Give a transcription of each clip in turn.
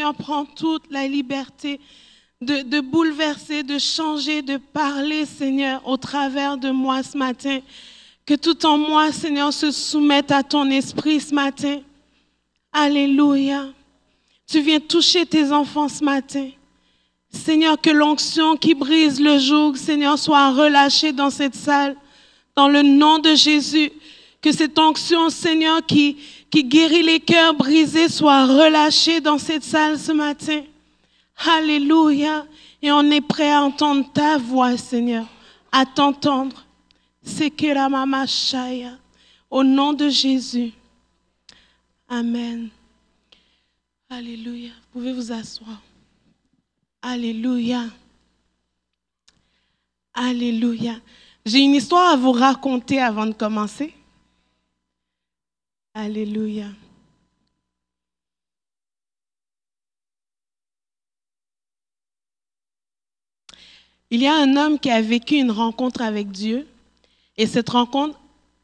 Seigneur prend toute la liberté de, de bouleverser, de changer, de parler, Seigneur, au travers de moi ce matin. Que tout en moi, Seigneur, se soumette à ton esprit ce matin. Alléluia. Tu viens toucher tes enfants ce matin. Seigneur, que l'onction qui brise le joug, Seigneur, soit relâchée dans cette salle. Dans le nom de Jésus. Que cette onction, Seigneur, qui, qui guérit les cœurs brisés, soit relâchée dans cette salle ce matin. Alléluia. Et on est prêt à entendre ta voix, Seigneur, à t'entendre. C'est que la mama shaya. Au nom de Jésus. Amen. Alléluia. Vous pouvez vous asseoir. Alléluia. Alléluia. J'ai une histoire à vous raconter avant de commencer. Alléluia. Il y a un homme qui a vécu une rencontre avec Dieu et cette rencontre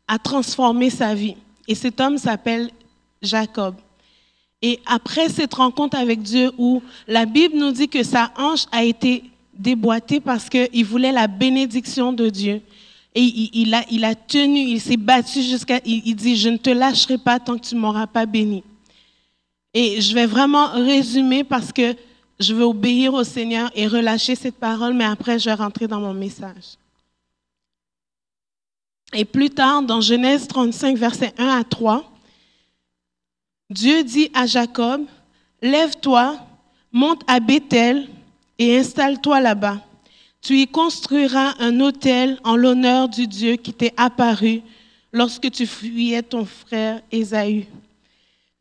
a transformé sa vie. Et cet homme s'appelle Jacob. Et après cette rencontre avec Dieu où la Bible nous dit que sa hanche a été déboîtée parce qu'il voulait la bénédiction de Dieu. Et il, a, il a tenu, il s'est battu jusqu'à... Il, il dit, je ne te lâcherai pas tant que tu ne m'auras pas béni. Et je vais vraiment résumer parce que je veux obéir au Seigneur et relâcher cette parole, mais après, je vais rentrer dans mon message. Et plus tard, dans Genèse 35, versets 1 à 3, Dieu dit à Jacob, Lève-toi, monte à Bethel et installe-toi là-bas. Tu y construiras un autel en l'honneur du Dieu qui t'est apparu lorsque tu fuyais ton frère Ésaü.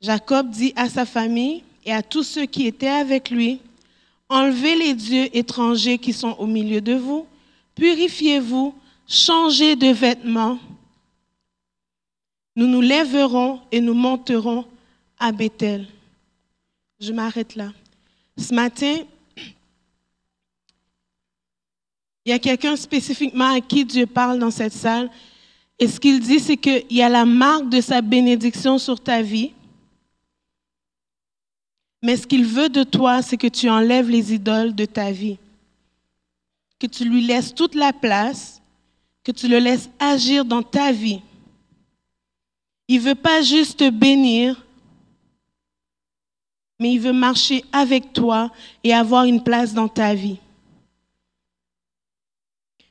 Jacob dit à sa famille et à tous ceux qui étaient avec lui, Enlevez les dieux étrangers qui sont au milieu de vous, purifiez-vous, changez de vêtements. Nous nous lèverons et nous monterons à Bethel. Je m'arrête là. Ce matin, il y a quelqu'un spécifiquement à qui Dieu parle dans cette salle. Et ce qu'il dit, c'est qu'il y a la marque de sa bénédiction sur ta vie. Mais ce qu'il veut de toi, c'est que tu enlèves les idoles de ta vie. Que tu lui laisses toute la place, que tu le laisses agir dans ta vie. Il ne veut pas juste te bénir, mais il veut marcher avec toi et avoir une place dans ta vie.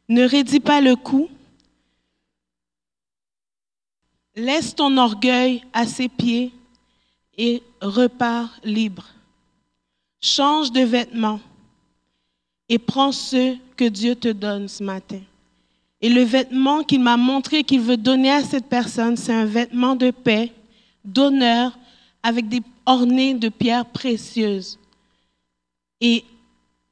Ne raidis pas le coup. Laisse ton orgueil à ses pieds et repars libre. Change de vêtements et prends ce que Dieu te donne ce matin. Et le vêtement qu'il m'a montré qu'il veut donner à cette personne, c'est un vêtement de paix, d'honneur, avec des ornés de pierres précieuses. Et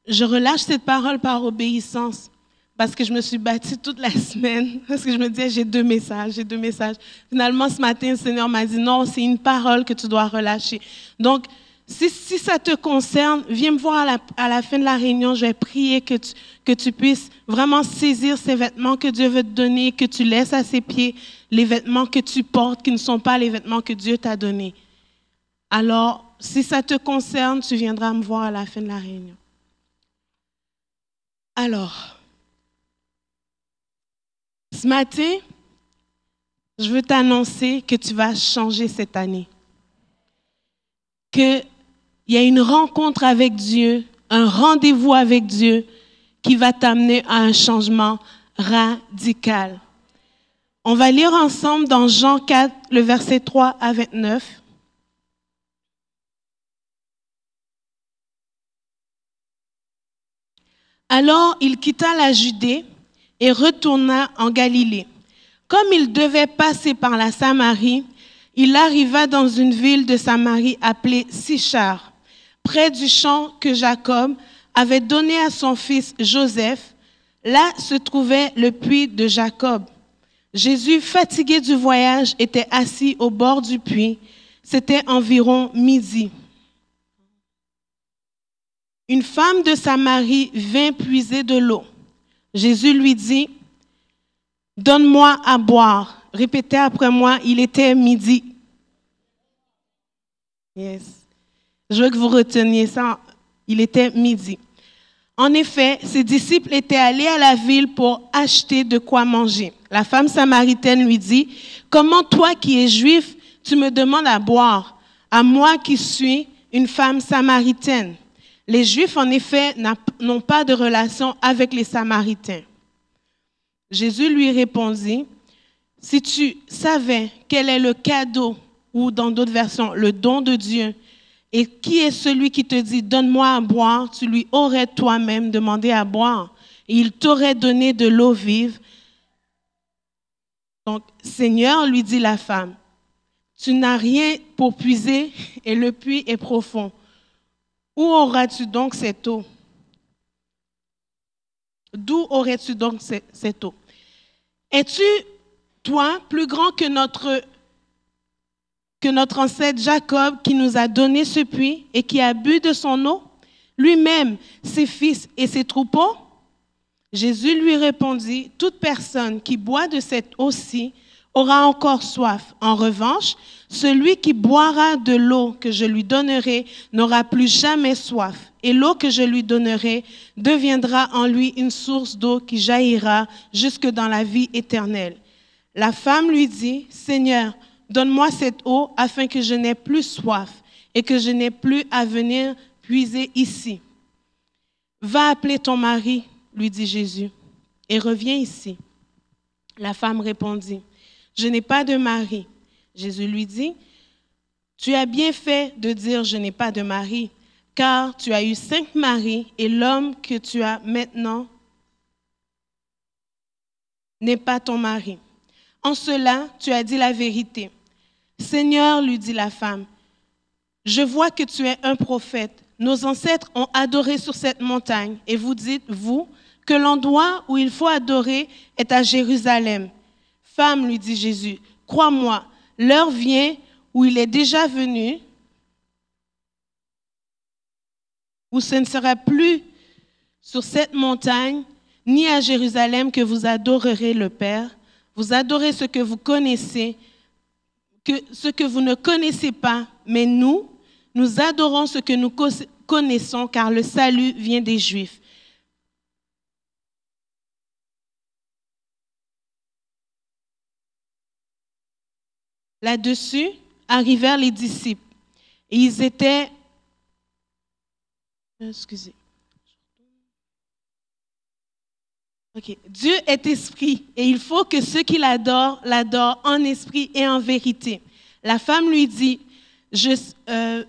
je relâche cette parole par obéissance parce que je me suis bâtie toute la semaine, parce que je me disais, j'ai deux messages, j'ai deux messages. Finalement, ce matin, le Seigneur m'a dit, non, c'est une parole que tu dois relâcher. Donc, si, ça te concerne, viens me voir à la, à la, fin de la réunion, je vais prier que tu, que tu puisses vraiment saisir ces vêtements que Dieu veut te donner, que tu laisses à ses pieds les vêtements que tu portes, qui ne sont pas les vêtements que Dieu t'a donnés. Alors, si ça te concerne, tu viendras me voir à la fin de la réunion. Alors, ce matin, je veux t'annoncer que tu vas changer cette année. Qu'il y a une rencontre avec Dieu, un rendez-vous avec Dieu qui va t'amener à un changement radical. On va lire ensemble dans Jean 4, le verset 3 à 29. Alors il quitta la Judée et retourna en Galilée. Comme il devait passer par la Samarie, il arriva dans une ville de Samarie appelée Sichar, près du champ que Jacob avait donné à son fils Joseph. Là se trouvait le puits de Jacob. Jésus, fatigué du voyage, était assis au bord du puits. C'était environ midi. Une femme de Samarie vint puiser de l'eau. Jésus lui dit, Donne-moi à boire. Répétez après moi, il était midi. Yes. Je veux que vous reteniez ça. Il était midi. En effet, ses disciples étaient allés à la ville pour acheter de quoi manger. La femme samaritaine lui dit, Comment toi qui es juif, tu me demandes à boire, à moi qui suis une femme samaritaine? Les Juifs, en effet, n'ont pas de relation avec les Samaritains. Jésus lui répondit, Si tu savais quel est le cadeau, ou dans d'autres versions, le don de Dieu, et qui est celui qui te dit, donne-moi à boire, tu lui aurais toi-même demandé à boire, et il t'aurait donné de l'eau vive. Donc, Seigneur, lui dit la femme, tu n'as rien pour puiser et le puits est profond. Où auras-tu donc cette eau? D'où aurais-tu donc cette eau? Es-tu, toi, plus grand que notre que notre ancêtre Jacob qui nous a donné ce puits et qui a bu de son eau, lui-même, ses fils et ses troupeaux? Jésus lui répondit, toute personne qui boit de cette eau-ci aura encore soif. En revanche, celui qui boira de l'eau que je lui donnerai n'aura plus jamais soif. Et l'eau que je lui donnerai deviendra en lui une source d'eau qui jaillira jusque dans la vie éternelle. La femme lui dit, Seigneur, Donne-moi cette eau afin que je n'ai plus soif et que je n'ai plus à venir puiser ici. Va appeler ton mari, lui dit Jésus, et reviens ici. La femme répondit, Je n'ai pas de mari. Jésus lui dit, Tu as bien fait de dire, Je n'ai pas de mari, car tu as eu cinq maris et l'homme que tu as maintenant n'est pas ton mari. En cela, tu as dit la vérité. Seigneur, lui dit la femme, je vois que tu es un prophète. Nos ancêtres ont adoré sur cette montagne et vous dites, vous, que l'endroit où il faut adorer est à Jérusalem. Femme, lui dit Jésus, crois-moi, l'heure vient où il est déjà venu, où ce ne sera plus sur cette montagne, ni à Jérusalem que vous adorerez le Père. Vous adorez ce que vous connaissez ce que vous ne connaissez pas, mais nous, nous adorons ce que nous connaissons, car le salut vient des Juifs. Là-dessus arrivèrent les disciples. Et ils étaient... Excusez. Dieu est esprit et il faut que ceux qui l'adorent l'adorent en esprit et en vérité. La femme lui dit, euh,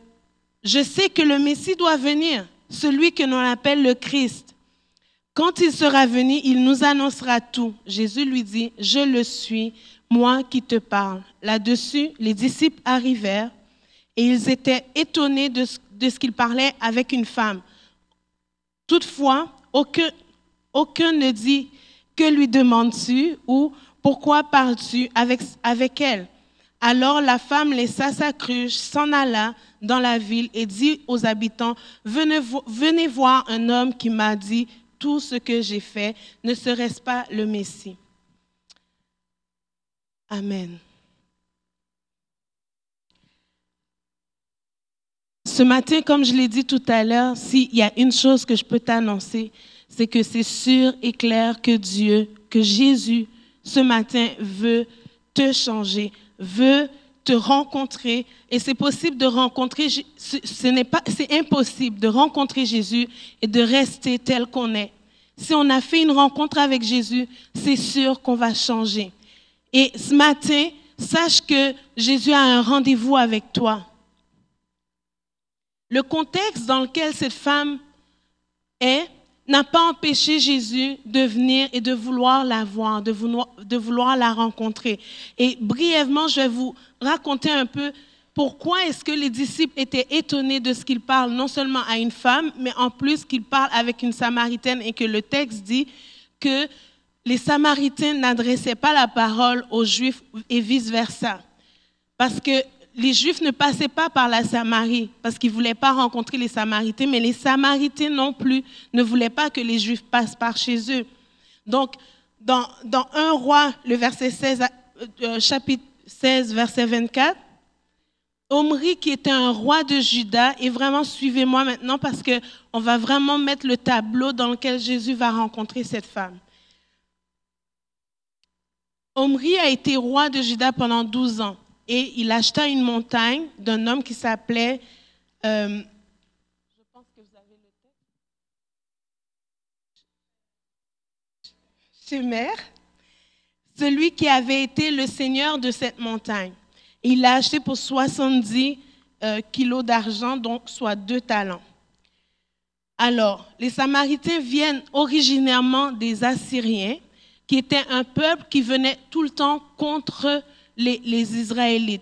je sais que le Messie doit venir, celui que l'on appelle le Christ. Quand il sera venu, il nous annoncera tout. Jésus lui dit, je le suis, moi qui te parle. Là-dessus, les disciples arrivèrent et ils étaient étonnés de ce, qu'il parlait avec une femme. Toutefois, aucun, ne dit Que lui demandes-tu ou Pourquoi parles-tu avec, elle? Alors la femme laissa sa cruche, s'en alla dans la ville et dit aux habitants venez voir un homme qui m'a dit tout ce que j'ai fait. Ne serait-ce pas le Messie Amen. Ce matin, comme je l'ai dit tout à l'heure, s'il y a une chose que je peux t'annoncer, c'est que c'est sûr et clair que Dieu, que Jésus, ce matin, veut te changer, veut te rencontrer. Et c'est possible de rencontrer, ce n'est pas, c'est impossible de rencontrer Jésus et de rester tel qu'on est. Si on a fait une rencontre avec Jésus, c'est sûr qu'on va changer. Et ce matin, sache que Jésus a un rendez-vous avec toi. Le contexte dans lequel cette femme est, n'a pas empêché Jésus de venir et de vouloir la voir, de vouloir, de vouloir la rencontrer. Et brièvement, je vais vous raconter un peu pourquoi est-ce que les disciples étaient étonnés de ce qu'il parle non seulement à une femme, mais en plus qu'il parle avec une samaritaine et que le texte dit que les samaritains n'adressaient pas la parole aux juifs et vice-versa. Parce que les Juifs ne passaient pas par la Samarie parce qu'ils ne voulaient pas rencontrer les Samaritains, mais les Samaritains non plus ne voulaient pas que les Juifs passent par chez eux. Donc, dans, dans 1 roi, le verset 16, euh, euh, chapitre 16, verset 24, Omri, qui était un roi de Juda, et vraiment suivez-moi maintenant parce que on va vraiment mettre le tableau dans lequel Jésus va rencontrer cette femme. Omri a été roi de Juda pendant 12 ans et il acheta une montagne d'un homme qui s'appelait. Je pense que vous avez le texte. Shemer, celui qui avait été le seigneur de cette montagne. Il l'a acheté pour 70 euh, kilos d'argent, donc soit deux talents. Alors, les Samaritains viennent originairement des Assyriens, qui étaient un peuple qui venait tout le temps contre les, Israélites.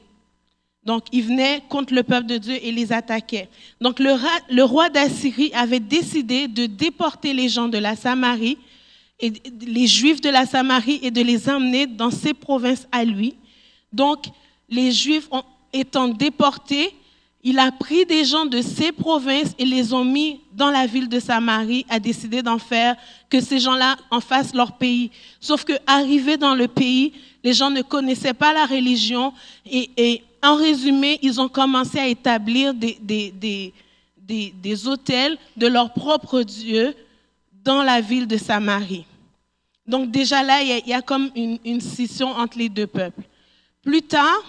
Donc, ils venaient contre le peuple de Dieu et les attaquaient. Donc, le, le roi d'Assyrie avait décidé de déporter les gens de la Samarie, et les Juifs de la Samarie, et de les emmener dans ses provinces à lui. Donc, les Juifs ont, étant déportés, il a pris des gens de ces provinces et les ont mis dans la ville de Samarie, a décidé d'en faire que ces gens-là en fassent leur pays. Sauf que arrivés dans le pays, les gens ne connaissaient pas la religion et, en résumé, ils ont commencé à établir des, des, des, hôtels de leur propre Dieu dans la ville de Samarie. Donc déjà là, il y a, comme une, une scission entre les deux peuples. Plus tard,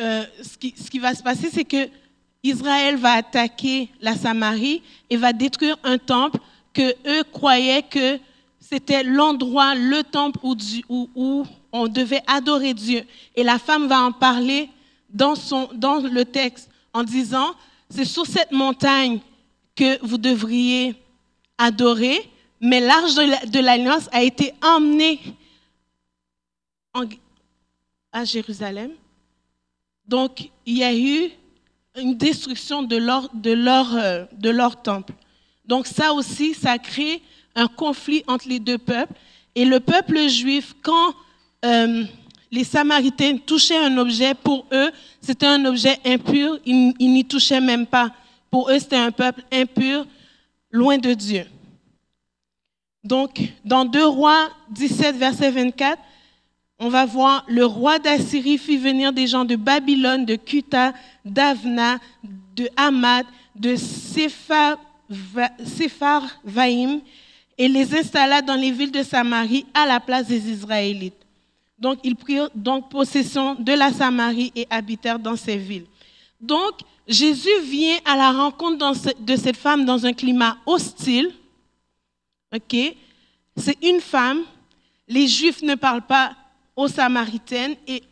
euh, ce, qui, va se passer, c'est que Israël va attaquer la Samarie et va détruire un temple que eux croyaient que c'était l'endroit, le temple où, on devait adorer Dieu. Et la femme va en parler dans, le texte en disant, c'est sur cette montagne que vous devriez adorer, mais l'arche de l'alliance a été emmenée en, à Jérusalem. Donc, il y a eu une destruction euh, de leur temple. Donc, ça aussi, ça crée un conflit entre les deux peuples. Et le peuple juif, quand euh, les Samaritains touchaient un objet, pour eux, c'était un objet impur, ils n'y touchaient même pas. Pour eux, c'était un peuple impur, loin de Dieu. Donc, dans 2 Rois 17, verset 24, on va voir le roi d'Assyrie fit venir des gens de Babylone, de Kuta, d'Avna, de Hamad, de Sepharvaïm et les installa dans les villes de Samarie à la place des Israélites. Donc ils prirent donc possession de la Samarie et habitèrent dans ces villes. Donc Jésus vient à la rencontre de cette femme dans un climat hostile. Ok, c'est une femme. Les Juifs ne parlent pas aux Samaritaines et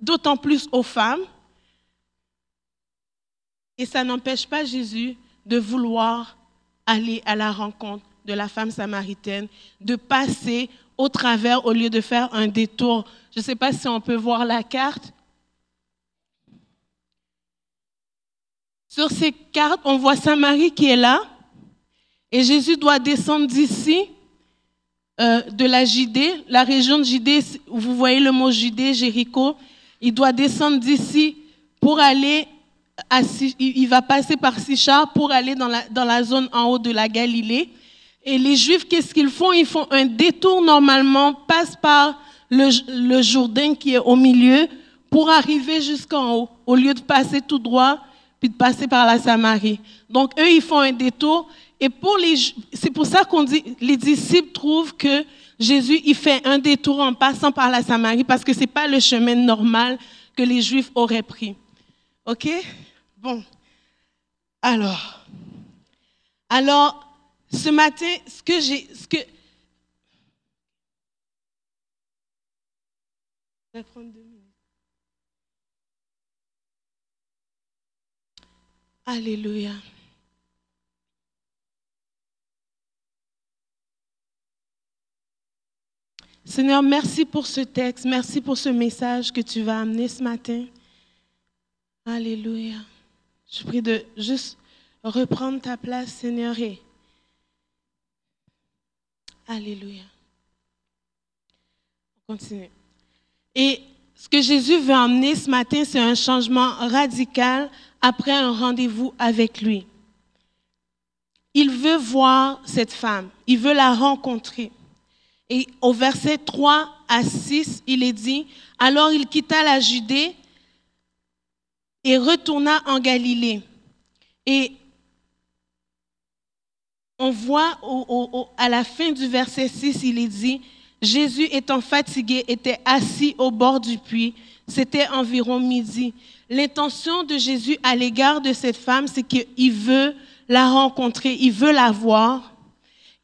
d'autant plus aux femmes. Et ça n'empêche pas Jésus de vouloir aller à la rencontre de la femme samaritaine, de passer au travers au lieu de faire un détour. Je ne sais pas si on peut voir la carte. Sur ces cartes, on voit Samarie qui est là. Et Jésus doit descendre d'ici euh, de la Judée, la région de Judée, vous voyez le mot Judée, Jéricho, il doit descendre d'ici pour aller à, il va passer par Sichar pour aller dans la, dans la zone en haut de la Galilée. Et les Juifs, qu'est-ce qu'ils font? Ils font un détour normalement, passent par le, le Jourdain qui est au milieu pour arriver jusqu'en haut, au lieu de passer tout droit puis de passer par la Samarie. Donc eux, ils font un détour et pour les, c'est pour ça qu'on dit, les disciples trouvent que Jésus, il fait un détour en passant par la Samarie parce que c'est pas le chemin normal que les Juifs auraient pris. OK? Bon. Alors. Alors, ce matin, ce que j'ai, ce que, prendre deux minutes. Alléluia. Seigneur, merci pour ce texte, merci pour ce message que tu vas amener ce matin. Alléluia. Je prie de juste reprendre ta place, Seigneur. Et... Alléluia. On continue. Et ce que Jésus veut amener ce matin, c'est un changement radical après un rendez-vous avec lui. Il veut voir cette femme, il veut la rencontrer. Et au verset 3 à 6, il est dit, alors il quitta la Judée et retourna en Galilée. Et on voit à la fin du verset 6, il est dit, Jésus étant fatigué était assis au bord du puits. C'était environ midi. L'intention de Jésus à l'égard de cette femme, c'est qu'il veut la rencontrer, il veut la voir.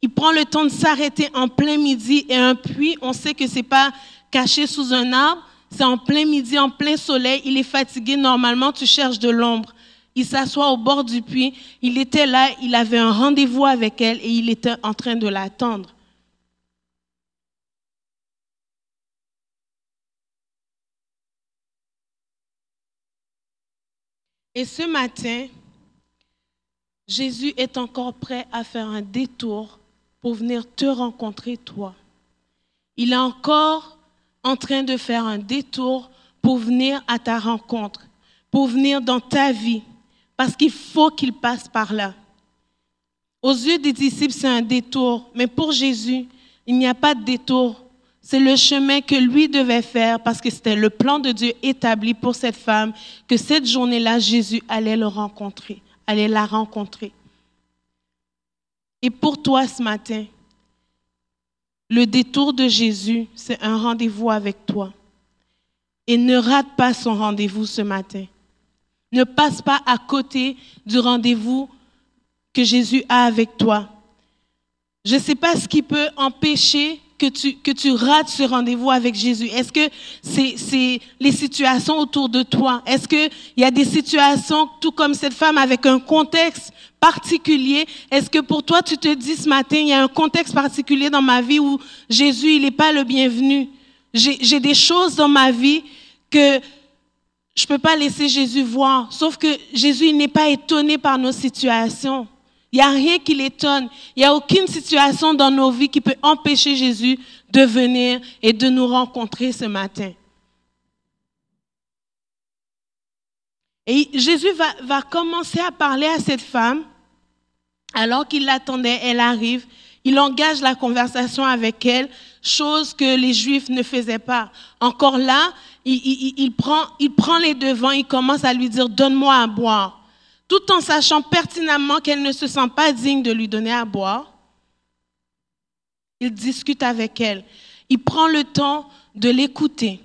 Il prend le temps de s'arrêter en plein midi et un puits, on sait que c'est pas caché sous un arbre, c'est en plein midi, en plein soleil, il est fatigué, normalement tu cherches de l'ombre. Il s'assoit au bord du puits, il était là, il avait un rendez-vous avec elle et il était en train de l'attendre. Et ce matin, Jésus est encore prêt à faire un détour pour venir te rencontrer toi. Il est encore en train de faire un détour pour venir à ta rencontre, pour venir dans ta vie, parce qu'il faut qu'il passe par là. Aux yeux des disciples, c'est un détour, mais pour Jésus, il n'y a pas de détour. C'est le chemin que lui devait faire parce que c'était le plan de Dieu établi pour cette femme, que cette journée-là, Jésus allait le rencontrer, allait la rencontrer. Et pour toi ce matin, le détour de Jésus, c'est un rendez-vous avec toi. Et ne rate pas son rendez-vous ce matin. Ne passe pas à côté du rendez-vous que Jésus a avec toi. Je ne sais pas ce qui peut empêcher que tu, que tu rates ce rendez-vous avec Jésus? Est-ce que c'est les situations autour de toi? Est-ce qu'il y a des situations, tout comme cette femme, avec un contexte particulier? Est-ce que pour toi, tu te dis ce matin, il y a un contexte particulier dans ma vie où Jésus, il n'est pas le bienvenu? J'ai des choses dans ma vie que je ne peux pas laisser Jésus voir. Sauf que Jésus, il n'est pas étonné par nos situations. Il n'y a rien qui l'étonne. Il n'y a aucune situation dans nos vies qui peut empêcher Jésus de venir et de nous rencontrer ce matin. Et Jésus va, commencer à parler à cette femme alors qu'il l'attendait. Elle arrive. Il engage la conversation avec elle, chose que les Juifs ne faisaient pas. Encore là, il, prend, il prend les devants, il commence à lui dire, donne-moi à boire tout en sachant pertinemment qu'elle ne se sent pas digne de lui donner à boire. Il discute avec elle. Il prend le temps de l'écouter,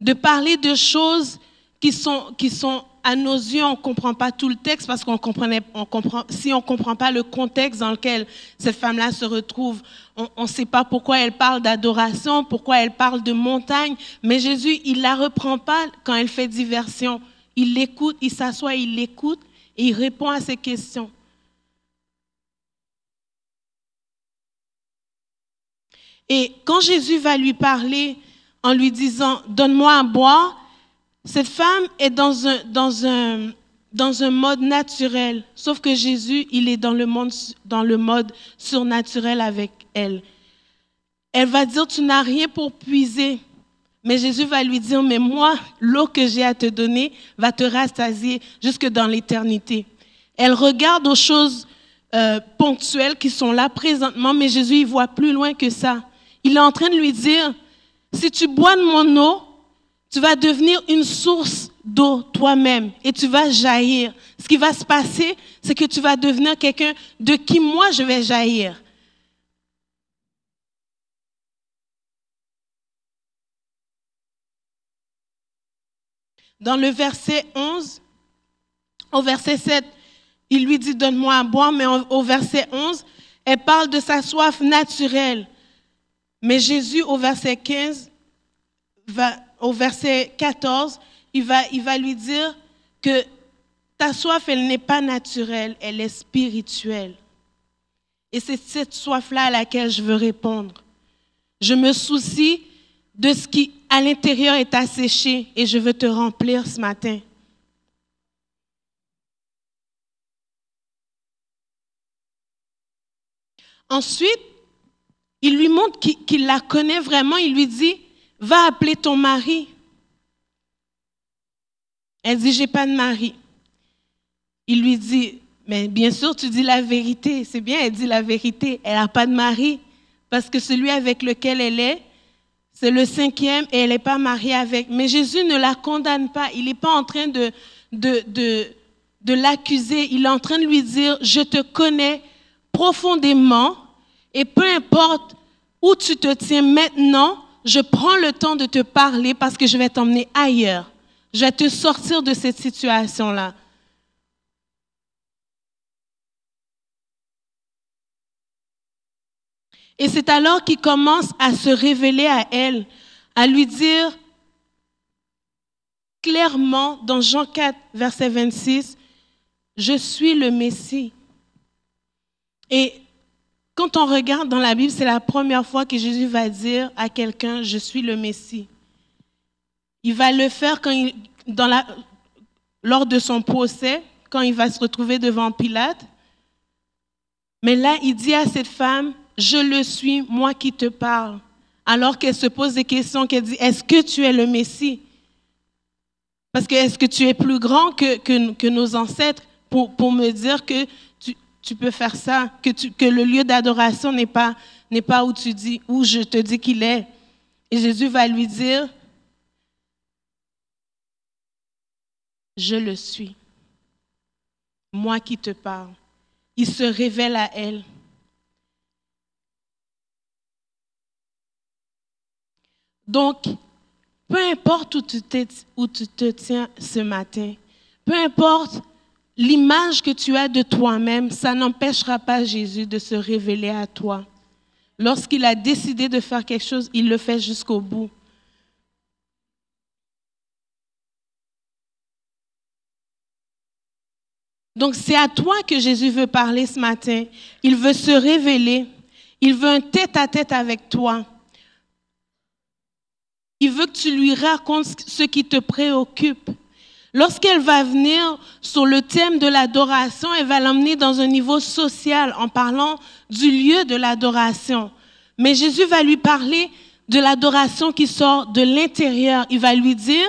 de parler de choses qui sont, qui sont à nos yeux, on ne comprend pas tout le texte parce qu'on comprenait, on comprend, si on ne comprend pas le contexte dans lequel cette femme-là se retrouve, on ne sait pas pourquoi elle parle d'adoration, pourquoi elle parle de montagne, mais Jésus, il la reprend pas quand elle fait diversion. Il l'écoute, il s'assoit, il l'écoute et il répond à ces questions. Et quand Jésus va lui parler en lui disant, donne-moi à boire, cette femme est dans un, mode naturel, sauf que Jésus, il est dans le, monde, dans le mode surnaturel avec elle. Elle va dire, tu n'as rien pour puiser. Mais Jésus va lui dire, mais moi, l'eau que j'ai à te donner va te rassasier jusque dans l'éternité. Elle regarde aux choses euh, ponctuelles qui sont là présentement, mais Jésus, il voit plus loin que ça. Il est en train de lui dire, si tu bois de mon eau, tu vas devenir une source d'eau toi-même et tu vas jaillir. Ce qui va se passer, c'est que tu vas devenir quelqu'un de qui moi je vais jaillir. Dans le verset 11, au verset 7, il lui dit, donne-moi à boire, mais au verset 11, elle parle de sa soif naturelle. Mais Jésus, au verset 15, va, au verset 14, il va, il va lui dire que ta soif, elle n'est pas naturelle, elle est spirituelle. Et c'est cette soif-là à laquelle je veux répondre. Je me soucie de ce qui à l'intérieur est asséché et je veux te remplir ce matin. Ensuite, il lui montre qu'il la connaît vraiment. Il lui dit, va appeler ton mari. Elle dit, j'ai pas de mari. Il lui dit, mais bien sûr, tu dis la vérité. C'est bien, elle dit la vérité. Elle n'a pas de mari. Parce que celui avec lequel elle est, c'est le cinquième et elle n'est pas mariée avec. Mais Jésus ne la condamne pas. Il n'est pas en train de, de, de, de l'accuser. Il est en train de lui dire, je te connais profondément et peu importe où tu te tiens maintenant, je prends le temps de te parler parce que je vais t'emmener ailleurs. Je vais te sortir de cette situation-là. Et c'est alors qu'il commence à se révéler à elle, à lui dire clairement dans Jean 4, verset 26, Je suis le Messie. Et quand on regarde dans la Bible, c'est la première fois que Jésus va dire à quelqu'un, Je suis le Messie. Il va le faire quand il, lors de son procès, quand il va se retrouver devant Pilate. Mais là, il dit à cette femme, je le suis, moi qui te parle. Alors qu'elle se pose des questions, qu'elle dit, est-ce que tu es le Messie? Parce que est-ce que tu es plus grand que, que, nos ancêtres pour, pour, me dire que tu, tu peux faire ça, que, tu, que le lieu d'adoration n'est pas, n'est pas où tu dis, où je te dis qu'il est? Et Jésus va lui dire, je le suis, moi qui te parle. Il se révèle à elle. Donc, peu importe où tu, te tiens ce matin, peu importe l'image que tu as de toi-même, ça n'empêchera pas Jésus de se révéler à toi. Lorsqu'il a décidé de faire quelque chose, il le fait jusqu'au bout. Donc c'est à toi que Jésus veut parler ce matin. Il veut se révéler. Il veut un tête-à-tête avec toi. Il veut que tu lui racontes ce qui te préoccupe. Lorsqu'elle va venir sur le thème de l'adoration, elle va l'emmener dans un niveau social en parlant du lieu de l'adoration. Mais Jésus va lui parler de l'adoration qui sort de l'intérieur. Il va lui dire,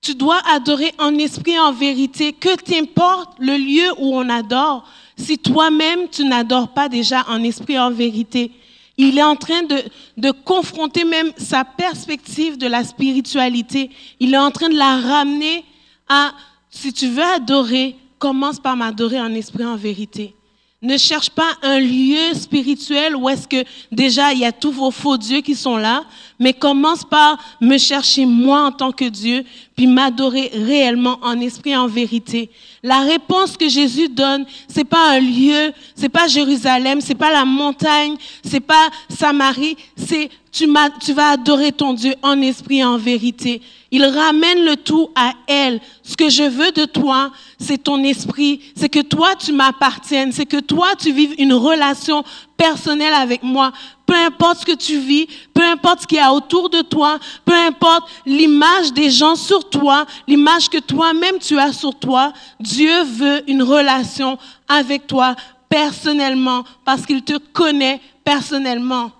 tu dois adorer en esprit en vérité, que t'importe le lieu où on adore, si toi-même tu n'adores pas déjà en esprit en vérité. Il est en train de, de, confronter même sa perspective de la spiritualité. Il est en train de la ramener à, si tu veux adorer, commence par m'adorer en esprit, en vérité. Ne cherche pas un lieu spirituel où est-ce que déjà il y a tous vos faux dieux qui sont là, mais commence par me chercher moi en tant que Dieu, puis m'adorer réellement en esprit en vérité. La réponse que Jésus donne, c'est pas un lieu, c'est pas Jérusalem, c'est pas la montagne, c'est pas Samarie, c'est tu, tu vas adorer ton Dieu en esprit en vérité. Il ramène le tout à elle. Ce que je veux de toi, c'est ton esprit, c'est que toi tu m'appartiennes, c'est que toi tu vives une relation personnelle avec moi. Peu importe ce que tu vis, peu importe ce qu'il y a autour de toi, peu importe l'image des gens sur toi, l'image que toi-même tu as sur toi, Dieu veut une relation avec toi personnellement parce qu'il te connaît personnellement.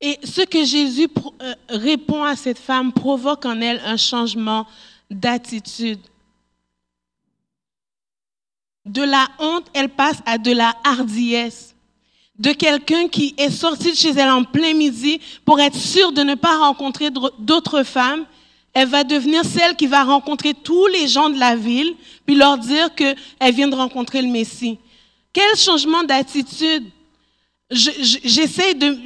Et ce que Jésus euh, répond à cette femme provoque en elle un changement d'attitude. De la honte, elle passe à de la hardiesse. De quelqu'un qui est sorti de chez elle en plein midi pour être sûr de ne pas rencontrer d'autres femmes, elle va devenir celle qui va rencontrer tous les gens de la ville, puis leur dire qu'elle vient de rencontrer le Messie. Quel changement d'attitude. J'essaie de,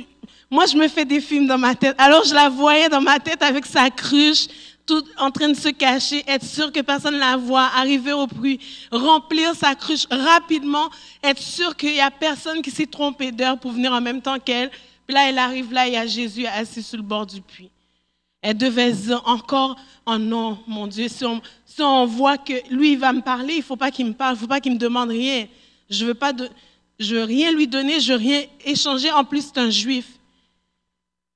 moi, je me fais des films dans ma tête. Alors, je la voyais dans ma tête avec sa cruche, tout en train de se cacher, être sûr que personne ne la voit, arriver au puits, remplir sa cruche rapidement, être sûr qu'il n'y a personne qui s'est trompé d'heure pour venir en même temps qu'elle. Là, elle arrive là, il y a Jésus assis sur le bord du puits. Elle devait dire encore, oh non, mon Dieu, si on, voit que lui, il va me parler, il ne faut pas qu'il me parle, il ne faut pas qu'il me demande rien. Je ne veux, pas je veux rien lui donner, je veux rien échanger. En plus, c'est un juif.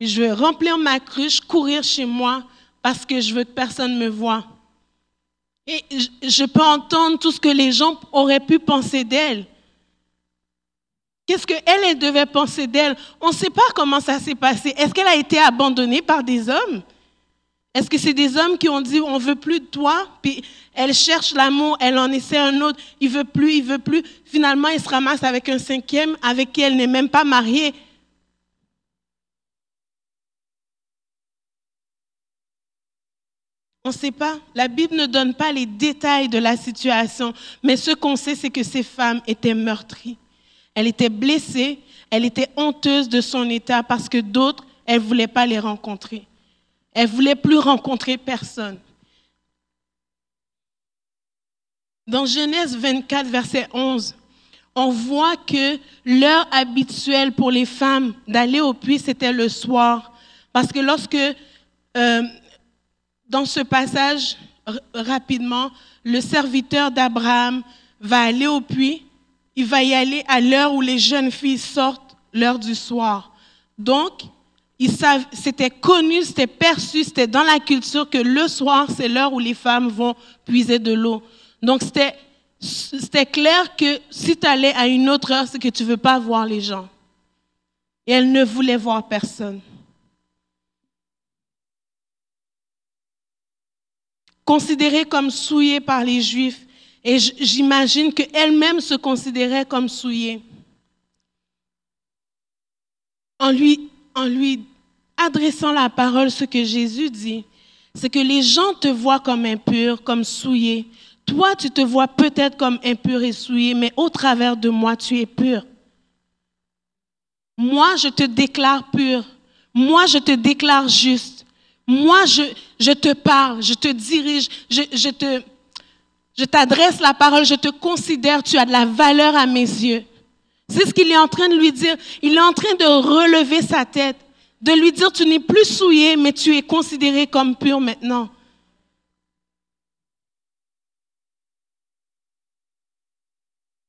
Je veux remplir ma cruche, courir chez moi parce que je veux que personne me voie. Et je peux entendre tout ce que les gens auraient pu penser d'elle. Qu'est-ce qu'elle, elle devait penser d'elle? On ne sait pas comment ça s'est passé. Est-ce qu'elle a été abandonnée par des hommes? Est-ce que c'est des hommes qui ont dit on veut plus de toi, puis elle cherche l'amour, elle en essaie un autre, il veut plus, il veut plus. Finalement, il se ramasse avec un cinquième avec qui elle n'est même pas mariée. On ne sait pas. La Bible ne donne pas les détails de la situation, mais ce qu'on sait, c'est que ces femmes étaient meurtries. Elle était blessée, elle était honteuse de son état parce que d'autres, elle ne voulait pas les rencontrer. Elle ne voulait plus rencontrer personne. Dans Genèse 24, verset 11, on voit que l'heure habituelle pour les femmes d'aller au puits, c'était le soir. Parce que lorsque, euh, dans ce passage, rapidement, le serviteur d'Abraham va aller au puits, il va y aller à l'heure où les jeunes filles sortent, l'heure du soir. Donc, c'était connu, c'était perçu, c'était dans la culture que le soir, c'est l'heure où les femmes vont puiser de l'eau. Donc, c'était clair que si tu allais à une autre heure, c'est que tu ne veux pas voir les gens. Et elle ne voulait voir personne. Considérée comme souillée par les Juifs, et j'imagine qu'elle-même se considérait comme souillée. En lui, adressant la parole, ce que Jésus dit, c'est que les gens te voient comme impur, comme souillé. Toi, tu te vois peut-être comme impur et souillé, mais au travers de moi, tu es pur. Moi, je te déclare pur. Moi, je te déclare juste. Moi, je, te parle, je te dirige, je, je te, je t'adresse la parole, je te considère, tu as de la valeur à mes yeux. C'est ce qu'il est en train de lui dire. Il est en train de relever sa tête, de lui dire, tu n'es plus souillé, mais tu es considéré comme pur maintenant.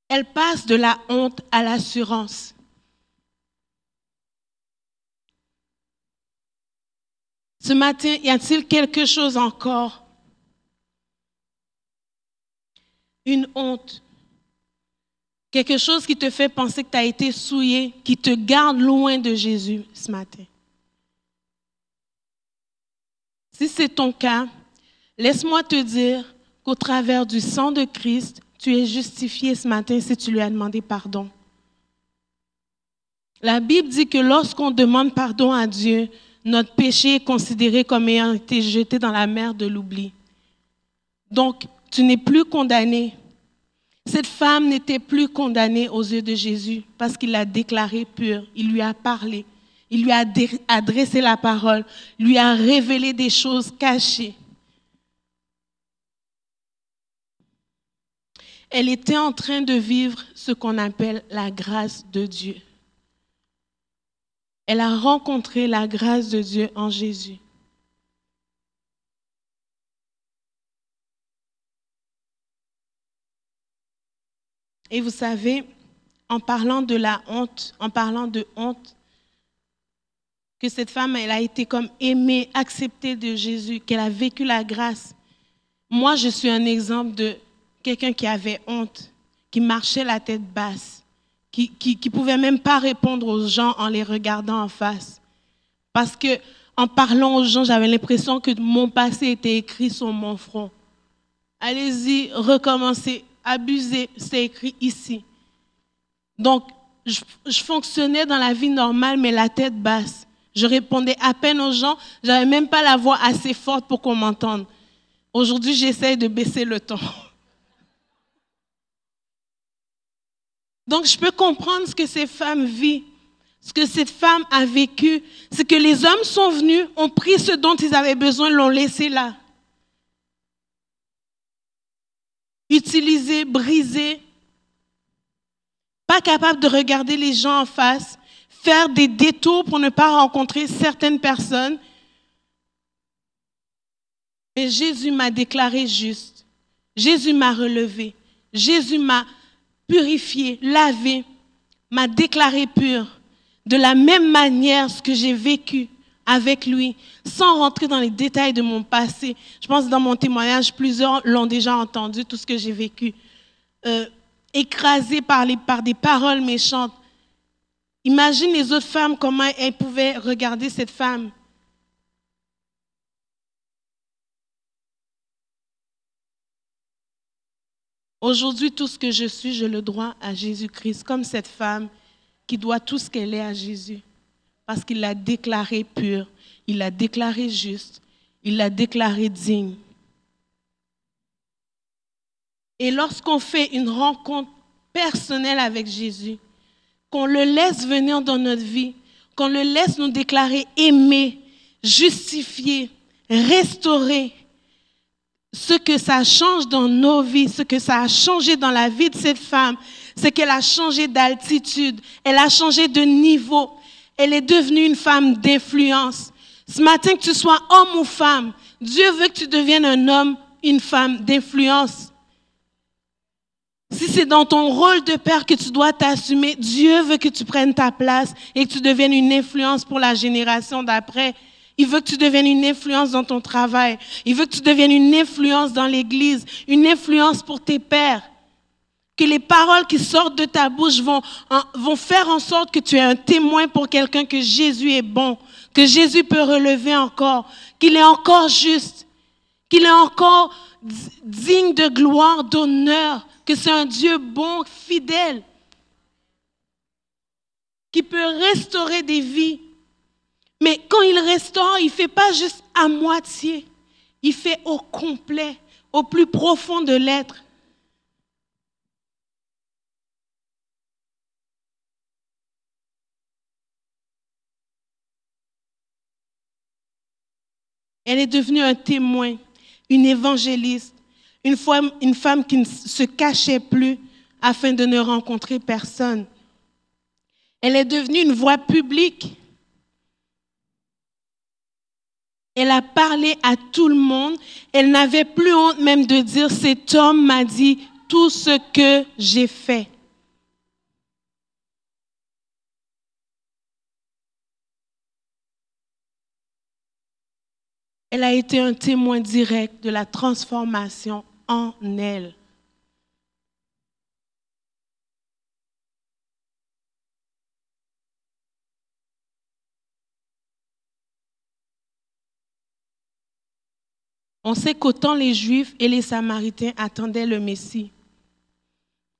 Elle passe de la honte à l'assurance. Ce matin, y a-t-il quelque chose encore? Une honte. Quelque chose qui te fait penser que tu as été souillé, qui te garde loin de Jésus ce matin. Si c'est ton cas, laisse-moi te dire qu'au travers du sang de Christ, tu es justifié ce matin si tu lui as demandé pardon. La Bible dit que lorsqu'on demande pardon à Dieu, notre péché est considéré comme ayant été jeté dans la mer de l'oubli. Donc, tu n'es plus condamné. Cette femme n'était plus condamnée aux yeux de Jésus parce qu'il l'a déclarée pure. Il lui a parlé. Il lui a adressé la parole, lui a révélé des choses cachées. elle était en train de vivre ce qu'on appelle la grâce de Dieu. Elle a rencontré la grâce de Dieu en Jésus. Et vous savez, en parlant de la honte, en parlant de honte, que cette femme, elle a été comme aimée, acceptée de Jésus, qu'elle a vécu la grâce. Moi, je suis un exemple de quelqu'un qui avait honte, qui marchait la tête basse, qui ne pouvait même pas répondre aux gens en les regardant en face. Parce que en parlant aux gens, j'avais l'impression que mon passé était écrit sur mon front. Allez-y, recommencez, abusez, c'est écrit ici. Donc, je, je, fonctionnais dans la vie normale, mais la tête basse. Je répondais à peine aux gens, j'avais même pas la voix assez forte pour qu'on m'entende. Aujourd'hui, j'essaie de baisser le ton. Donc, je peux comprendre ce que ces femmes vivent, ce que cette femme a vécu. C'est que les hommes sont venus, ont pris ce dont ils avaient besoin, l'ont laissé là. Utilisé, brisé, pas capable de regarder les gens en face, faire des détours pour ne pas rencontrer certaines personnes. Mais Jésus m'a déclaré juste. Jésus m'a relevé. Jésus m'a purifié, lavé, m'a déclaré pur. De la même manière, ce que j'ai vécu avec lui, sans rentrer dans les détails de mon passé. Je pense que dans mon témoignage, plusieurs l'ont déjà entendu, tout ce que j'ai vécu. Euh, écrasé par, par des paroles méchantes. Imagine les autres femmes, comment elles pouvaient regarder cette femme. Aujourd'hui, tout ce que je suis, je le dois à Jésus-Christ, comme cette femme qui doit tout ce qu'elle est à Jésus, parce qu'il l'a déclaré pur, il l'a déclaré juste, il l'a déclaré digne. Et lorsqu'on fait une rencontre personnelle avec Jésus, qu'on le laisse venir dans notre vie, qu'on le laisse nous déclarer aimé, justifié, restauré, ce que ça change dans nos vies, ce que ça a changé dans la vie de cette femme, c'est qu'elle a changé d'altitude, elle a changé de niveau, elle est devenue une femme d'influence. Ce matin, que tu sois homme ou femme, Dieu veut que tu deviennes un homme, une femme d'influence. Si c'est dans ton rôle de père que tu dois t'assumer, Dieu veut que tu prennes ta place et que tu deviennes une influence pour la génération d'après. Il veut que tu deviennes une influence dans ton travail. Il veut que tu deviennes une influence dans l'église, une influence pour tes pères. Que les paroles qui sortent de ta bouche vont, vont faire en sorte que tu es un témoin pour quelqu'un que Jésus est bon, que Jésus peut relever encore, qu'il est encore juste, qu'il est encore digne de gloire, d'honneur, que c'est un Dieu bon, fidèle, qui peut restaurer des vies. Mais quand il restaure, il ne fait pas juste à moitié, il fait au complet, au plus profond de l'être. Elle est devenue un témoin, une évangéliste, une femme, qui ne se cachait plus afin de ne rencontrer personne. Elle est devenue une voix publique. Elle a parlé à tout le monde. Elle n'avait plus honte même de dire, cet homme m'a dit tout ce que j'ai fait. Elle a été un témoin direct de la transformation en elle. On sait qu'autant les Juifs et les Samaritains attendaient le Messie.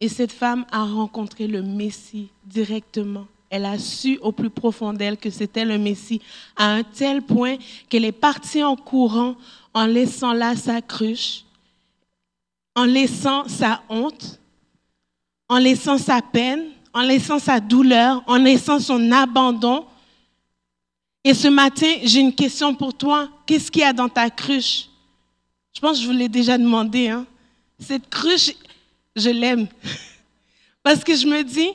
Et cette femme a rencontré le Messie directement. Elle a su au plus profond d'elle que c'était le Messie, à un tel point qu'elle est partie en courant en laissant là sa cruche, en laissant sa honte, en laissant sa peine, en laissant sa douleur, en laissant son abandon. Et ce matin, j'ai une question pour toi. Qu'est-ce qu'il y a dans ta cruche? Je pense que je vous l'ai déjà demandé. Hein. Cette cruche, je l'aime. Parce que je me dis,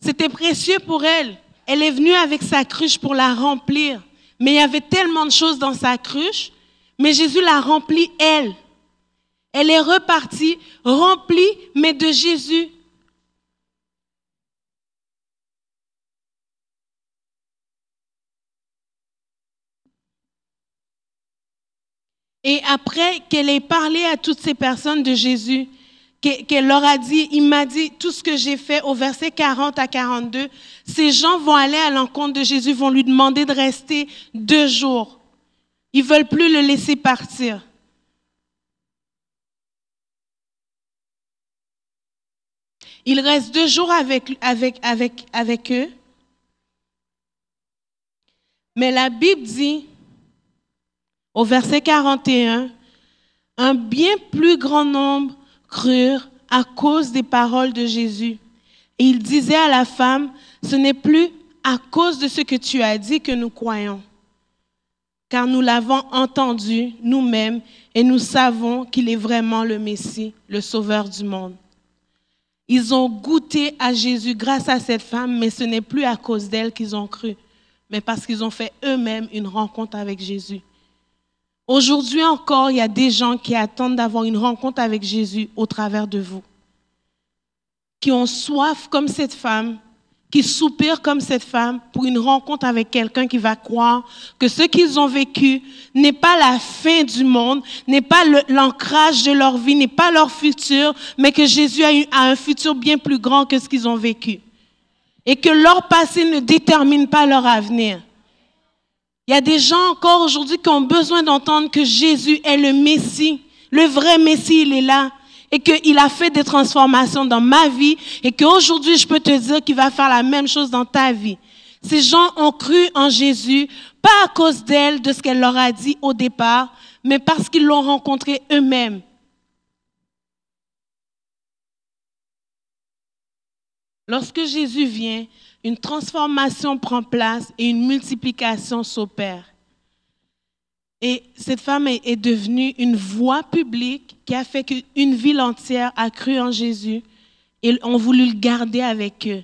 c'était précieux pour elle. Elle est venue avec sa cruche pour la remplir. Mais il y avait tellement de choses dans sa cruche, mais Jésus l'a remplie elle. Elle est repartie, remplie, mais de Jésus. Et après qu'elle ait parlé à toutes ces personnes de Jésus, qu'elle leur a dit, il m'a dit tout ce que j'ai fait au verset 40 à 42, ces gens vont aller à l'encontre de Jésus, vont lui demander de rester deux jours. Ils veulent plus le laisser partir. Il reste deux jours avec, avec, avec, avec eux. Mais la Bible dit au verset 41, un bien plus grand nombre crurent à cause des paroles de Jésus. Et il disait à la femme, ce n'est plus à cause de ce que tu as dit que nous croyons, car nous l'avons entendu nous-mêmes et nous savons qu'il est vraiment le Messie, le Sauveur du monde. Ils ont goûté à Jésus grâce à cette femme, mais ce n'est plus à cause d'elle qu'ils ont cru, mais parce qu'ils ont fait eux-mêmes une rencontre avec Jésus. Aujourd'hui encore, il y a des gens qui attendent d'avoir une rencontre avec Jésus au travers de vous, qui ont soif comme cette femme, qui soupirent comme cette femme pour une rencontre avec quelqu'un qui va croire que ce qu'ils ont vécu n'est pas la fin du monde, n'est pas l'ancrage de leur vie, n'est pas leur futur, mais que Jésus a, a un futur bien plus grand que ce qu'ils ont vécu. Et que leur passé ne détermine pas leur avenir. Il y a des gens encore aujourd'hui qui ont besoin d'entendre que Jésus est le Messie. Le vrai Messie, il est là. et qu'il a fait des transformations dans ma vie et qu'aujourd'hui je peux te dire qu'il va faire la même chose dans ta vie. Ces gens ont cru en Jésus, pas à cause d'elle, de ce qu'elle leur a dit au départ, mais parce qu'ils l'ont rencontré eux-mêmes. Lorsque Jésus vient, une transformation prend place et une multiplication s'opère. Et cette femme est, devenue une voix publique qui a fait qu'une ville entière a cru en Jésus et ont voulu le garder avec eux.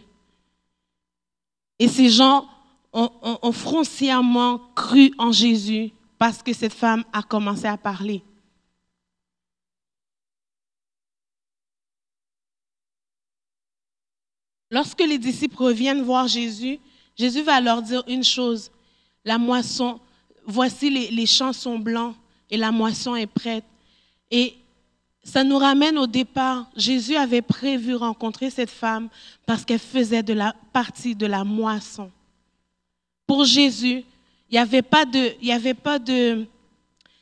Et ces gens ont, ont, foncièrement cru en Jésus parce que cette femme a commencé à parler. Lorsque les disciples reviennent voir Jésus, Jésus va leur dire une chose, la moisson, voici les, champs sont blancs et la moisson est prête. Et ça nous ramène au départ. Jésus avait prévu rencontrer cette femme parce qu'elle faisait de la partie de la moisson. Pour Jésus, il n'y avait pas, de,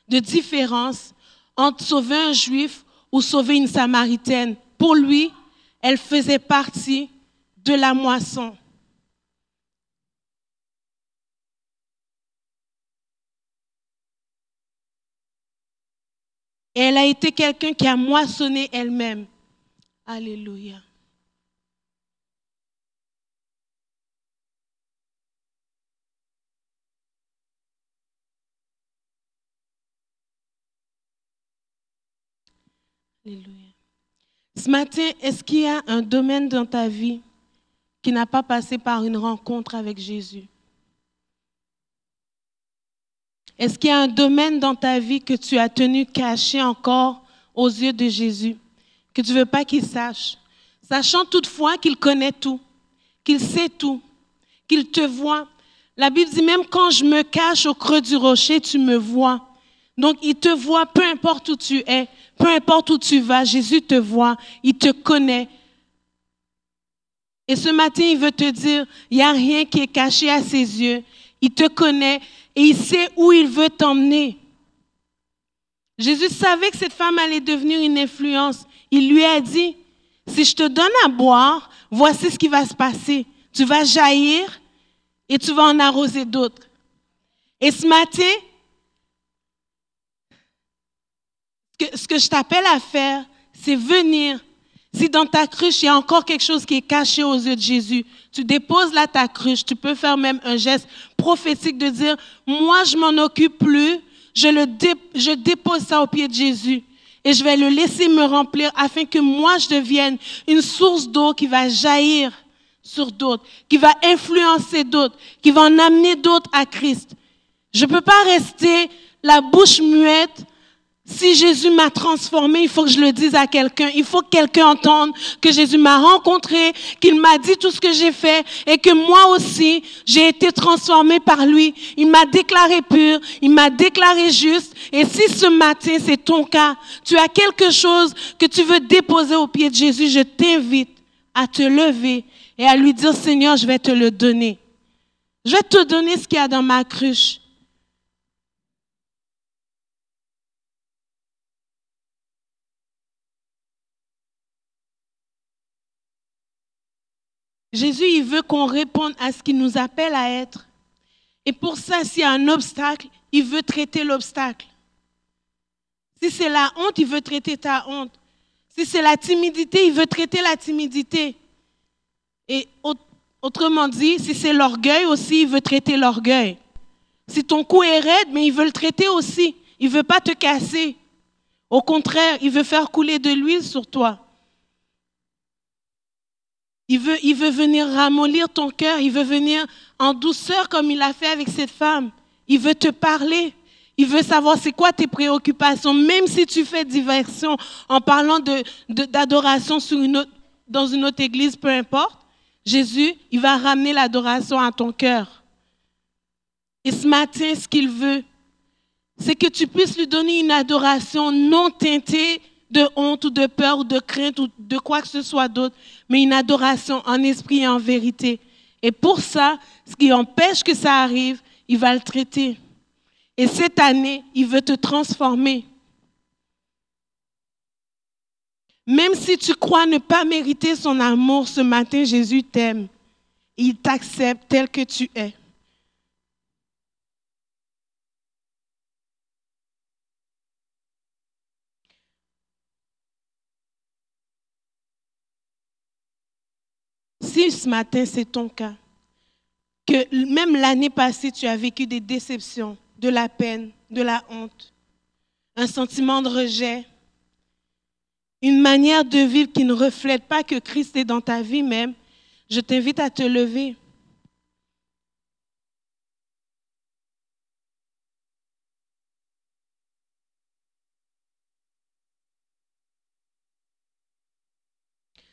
différence entre sauver un juif ou sauver une samaritaine. Pour lui, elle faisait partie de la moisson. Et elle a été quelqu'un qui a moissonné elle-même. Alléluia. Alléluia. Ce matin, est-ce qu'il y a un domaine dans ta vie qui n'a pas passé par une rencontre avec Jésus? Est-ce qu'il y a un domaine dans ta vie que tu as tenu caché encore aux yeux de Jésus, que tu ne veux pas qu'il sache, sachant toutefois qu'il connaît tout, qu'il sait tout, qu'il te voit. La Bible dit même quand je me cache au creux du rocher, tu me vois. Donc il te voit peu importe où tu es, peu importe où tu vas, Jésus te voit, il te connaît. Et ce matin, il veut te dire, il n'y a rien qui est caché à ses yeux. Il te connaît et il sait où il veut t'emmener. Jésus savait que cette femme allait devenir une influence. Il lui a dit, si je te donne à boire, voici ce qui va se passer. Tu vas jaillir et tu vas en arroser d'autres. Et ce matin, ce que je t'appelle à faire, c'est venir si dans ta cruche, il y a encore quelque chose qui est caché aux yeux de Jésus, tu déposes là ta cruche, tu peux faire même un geste prophétique de dire, moi je m'en occupe plus, je, le je dépose ça au pied de Jésus et je vais le laisser me remplir afin que moi je devienne une source d'eau qui va jaillir sur d'autres, qui va influencer d'autres, qui va en amener d'autres à Christ. Je ne peux pas rester la bouche muette si Jésus m'a transformé, il faut que je le dise à quelqu'un. Il faut que quelqu'un entende que Jésus m'a rencontré, qu'il m'a dit tout ce que j'ai fait et que moi aussi, j'ai été transformé par lui. Il m'a déclaré pur, il m'a déclaré juste. Et si ce matin, c'est ton cas, tu as quelque chose que tu veux déposer au pied de Jésus, je t'invite à te lever et à lui dire, Seigneur, je vais te le donner. Je vais te donner ce qu'il y a dans ma cruche. Jésus, il veut qu'on réponde à ce qu'il nous appelle à être. Et pour ça, s'il y a un obstacle, il veut traiter l'obstacle. Si c'est la honte, il veut traiter ta honte. Si c'est la timidité, il veut traiter la timidité. Et autrement dit, si c'est l'orgueil aussi, il veut traiter l'orgueil. Si ton cou est raide, mais il veut le traiter aussi. Il ne veut pas te casser. Au contraire, il veut faire couler de l'huile sur toi. Il veut, il veut venir ramollir ton cœur. Il veut venir en douceur comme il a fait avec cette femme. Il veut te parler. Il veut savoir c'est quoi tes préoccupations. Même si tu fais diversion en parlant d'adoration de, dans une autre église, peu importe, Jésus, il va ramener l'adoration à ton cœur. Et ce matin, ce qu'il veut, c'est que tu puisses lui donner une adoration non teintée de honte ou de peur ou de crainte ou de quoi que ce soit d'autre, mais une adoration en esprit et en vérité. Et pour ça, ce qui empêche que ça arrive, il va le traiter. Et cette année, il veut te transformer. Même si tu crois ne pas mériter son amour, ce matin, Jésus t'aime. Il t'accepte tel que tu es. Si ce matin c'est ton cas, que même l'année passée tu as vécu des déceptions, de la peine, de la honte, un sentiment de rejet, une manière de vivre qui ne reflète pas que Christ est dans ta vie même, je t'invite à te lever.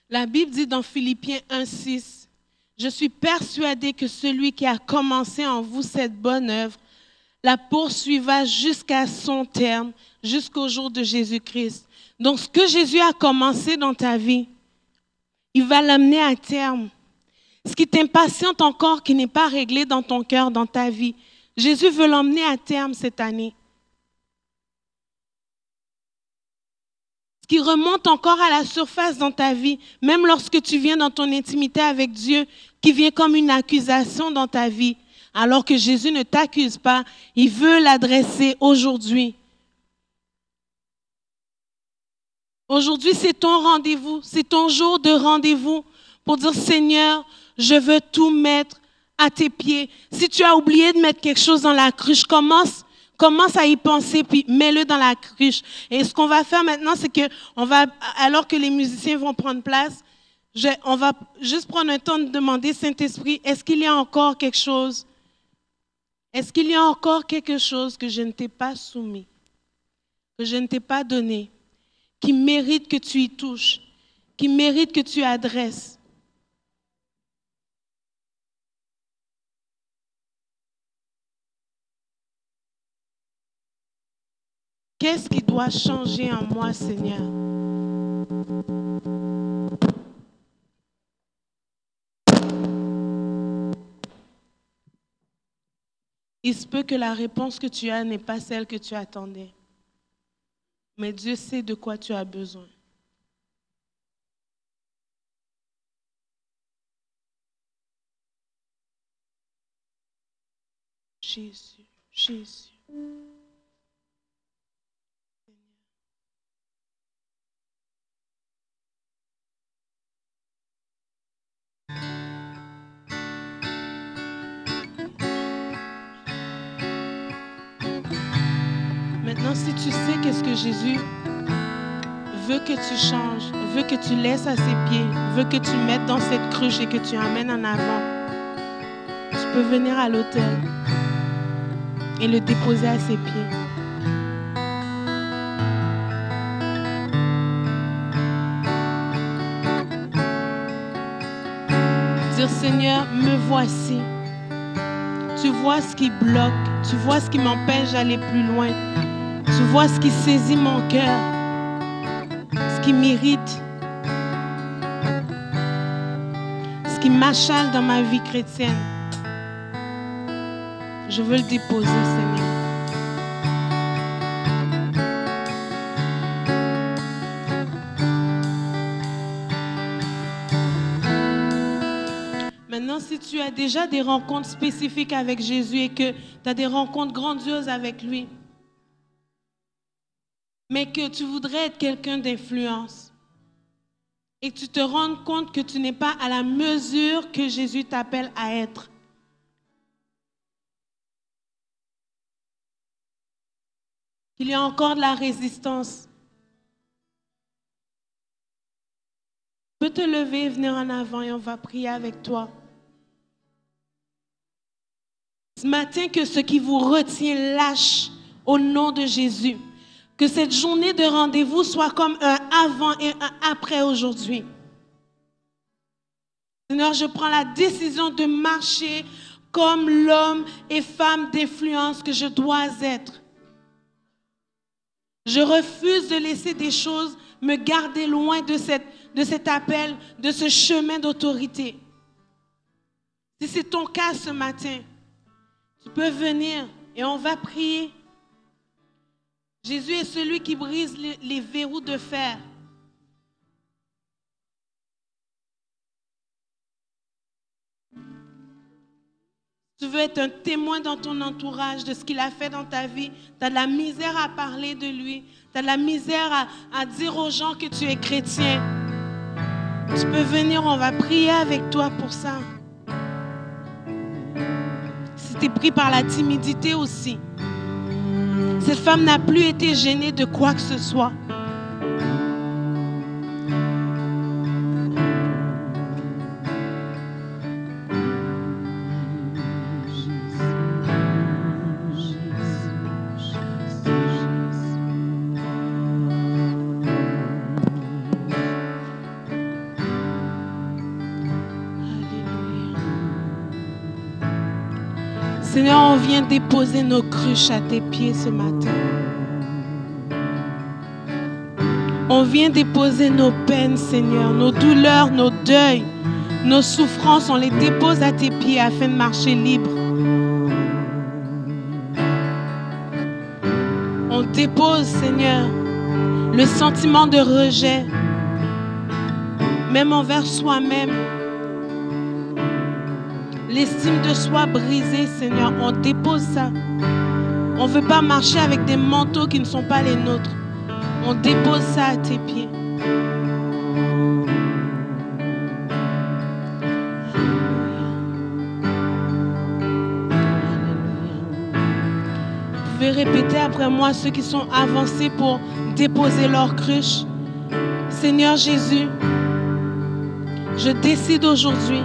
La Bible dit dans Philippiens 1.6, je suis persuadé que celui qui a commencé en vous cette bonne œuvre la poursuivra jusqu'à son terme, jusqu'au jour de Jésus-Christ. Donc ce que Jésus a commencé dans ta vie, il va l'amener à terme. Ce qui t'impatiente encore, qui n'est pas réglé dans ton cœur, dans ta vie, Jésus veut l'emmener à terme cette année. Ce qui remonte encore à la surface dans ta vie, même lorsque tu viens dans ton intimité avec Dieu, qui vient comme une accusation dans ta vie, alors que Jésus ne t'accuse pas, il veut l'adresser aujourd'hui. Aujourd'hui, c'est ton rendez-vous, c'est ton jour de rendez-vous pour dire Seigneur, je veux tout mettre à tes pieds. Si tu as oublié de mettre quelque chose dans la cruche, commence, commence à y penser, puis mets-le dans la cruche. Et ce qu'on va faire maintenant, c'est que on va, alors que les musiciens vont prendre place, on va juste prendre un temps de demander, Saint-Esprit, est-ce qu'il y a encore quelque chose? Est-ce qu'il y a encore quelque chose que je ne t'ai pas soumis, que je ne t'ai pas donné, qui mérite que tu y touches, qui mérite que tu adresses? Qu'est-ce qui doit changer en moi, Seigneur? Il se peut que la réponse que tu as n'est pas celle que tu attendais. Mais Dieu sait de quoi tu as besoin. Jésus, Jésus. Si tu sais qu'est-ce que Jésus veut que tu changes, veut que tu laisses à ses pieds, veut que tu mettes dans cette cruche et que tu amènes en avant, tu peux venir à l'autel et le déposer à ses pieds. Dire Seigneur, me voici. Tu vois ce qui bloque, tu vois ce qui m'empêche d'aller plus loin. Vois ce qui saisit mon cœur, ce qui m'irrite, ce qui m'achale dans ma vie chrétienne. Je veux le déposer, Seigneur. Maintenant, si tu as déjà des rencontres spécifiques avec Jésus et que tu as des rencontres grandioses avec lui, mais que tu voudrais être quelqu'un d'influence et que tu te rendes compte que tu n'es pas à la mesure que Jésus t'appelle à être. Il y a encore de la résistance. Tu peux te lever et venir en avant et on va prier avec toi. Ce matin, que ce qui vous retient lâche au nom de Jésus. Que cette journée de rendez-vous soit comme un avant et un après aujourd'hui. Seigneur, je prends la décision de marcher comme l'homme et femme d'influence que je dois être. Je refuse de laisser des choses me garder loin de, cet appel, de ce chemin d'autorité. Si c'est ton cas ce matin, tu peux venir et on va prier. Jésus est celui qui brise les, verrous de fer. Tu veux être un témoin dans ton entourage de ce qu'il a fait dans ta vie. Tu as de la misère à parler de lui. Tu as de la misère à, à, dire aux gens que tu es chrétien. Tu peux venir, on va prier avec toi pour ça. Si tu es pris par la timidité aussi, cette femme n'a plus été gênée de quoi que ce soit. Déposer nos cruches à tes pieds ce matin. On vient déposer nos peines, Seigneur, nos douleurs, nos deuils, nos souffrances. On les dépose à tes pieds afin de marcher libre. On dépose, Seigneur, le sentiment de rejet, même envers soi-même. L'estime de soi brisée, Seigneur, on dépose ça. On ne veut pas marcher avec des manteaux qui ne sont pas les nôtres. On dépose ça à tes pieds. Vous pouvez répéter après moi ceux qui sont avancés pour déposer leur cruche. Seigneur Jésus, je décide aujourd'hui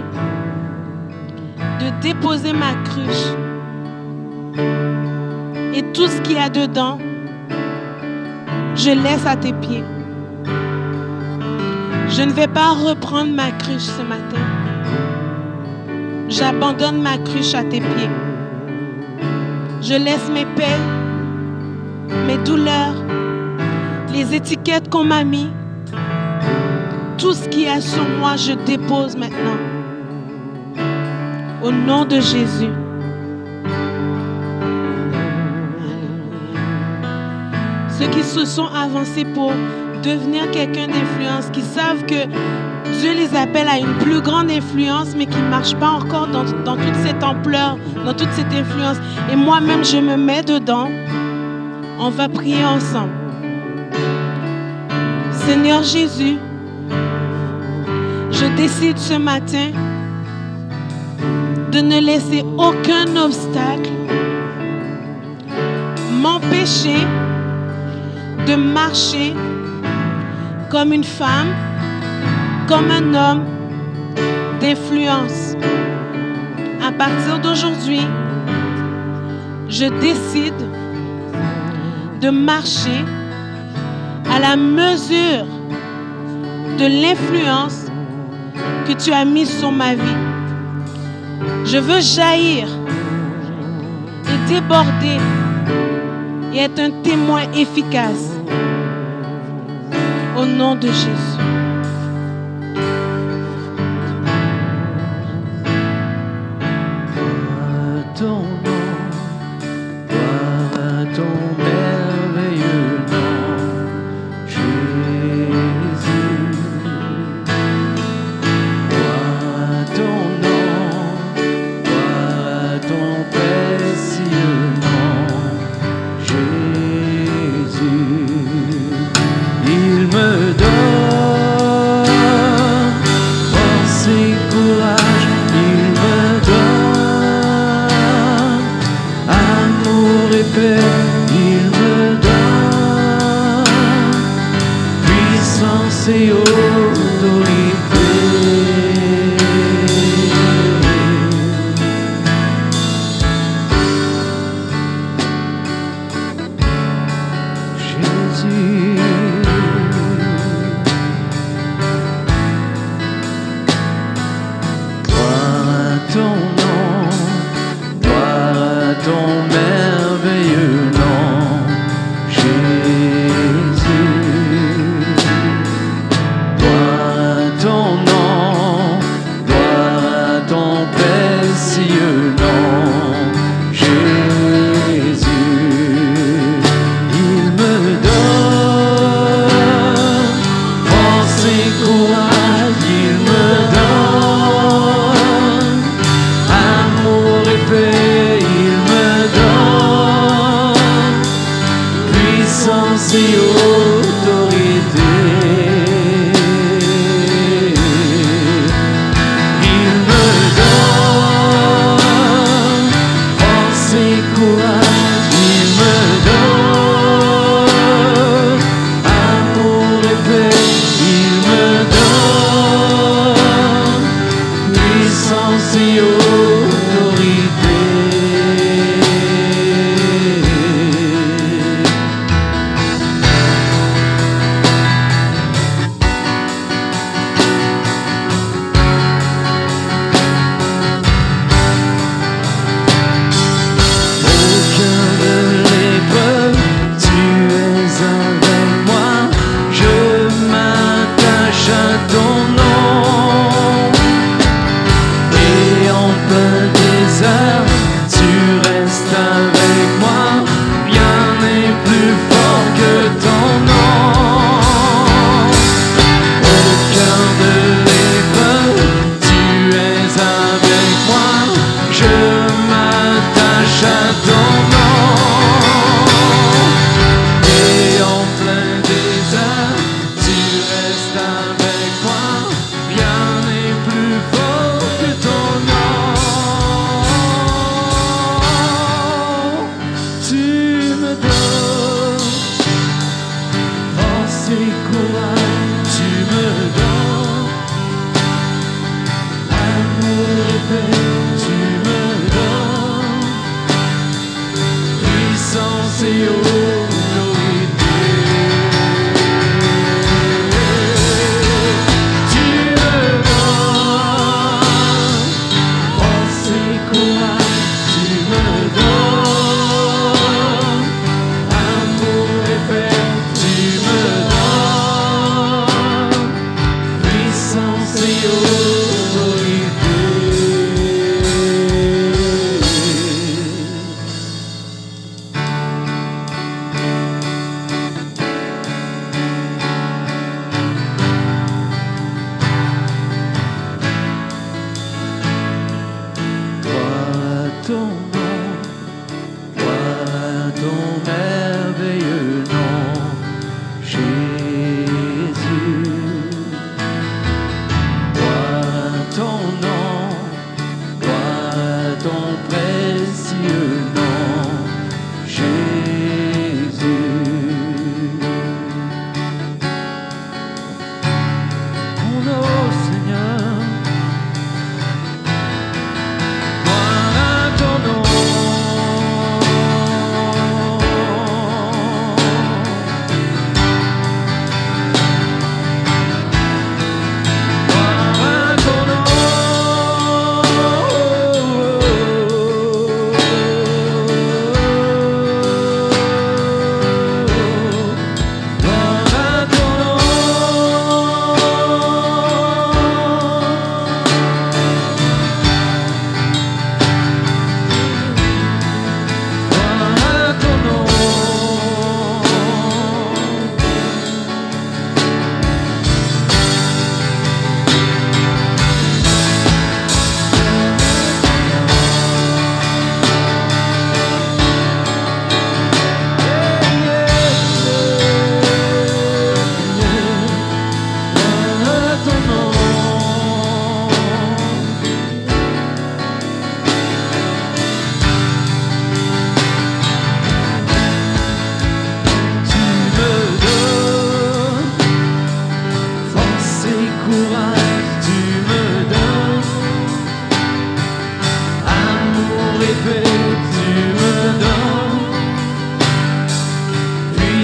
de déposer ma cruche et tout ce qu'il y a dedans, je laisse à tes pieds. Je ne vais pas reprendre ma cruche ce matin. J'abandonne ma cruche à tes pieds. Je laisse mes peines, mes douleurs, les étiquettes qu'on m'a mis, tout ce qu'il y a sur moi, je dépose maintenant. Au nom de Jésus. Ceux qui se sont avancés pour devenir quelqu'un d'influence, qui savent que Dieu les appelle à une plus grande influence, mais qui ne marchent pas encore dans, dans toute cette ampleur, dans toute cette influence. Et moi-même, je me mets dedans. On va prier ensemble. Seigneur Jésus, je décide ce matin de ne laisser aucun obstacle m'empêcher de marcher comme une femme, comme un homme d'influence. À partir d'aujourd'hui, je décide de marcher à la mesure de l'influence que tu as mise sur ma vie. Je veux jaillir et déborder et être un témoin efficace. Au nom de Jésus. Puissance et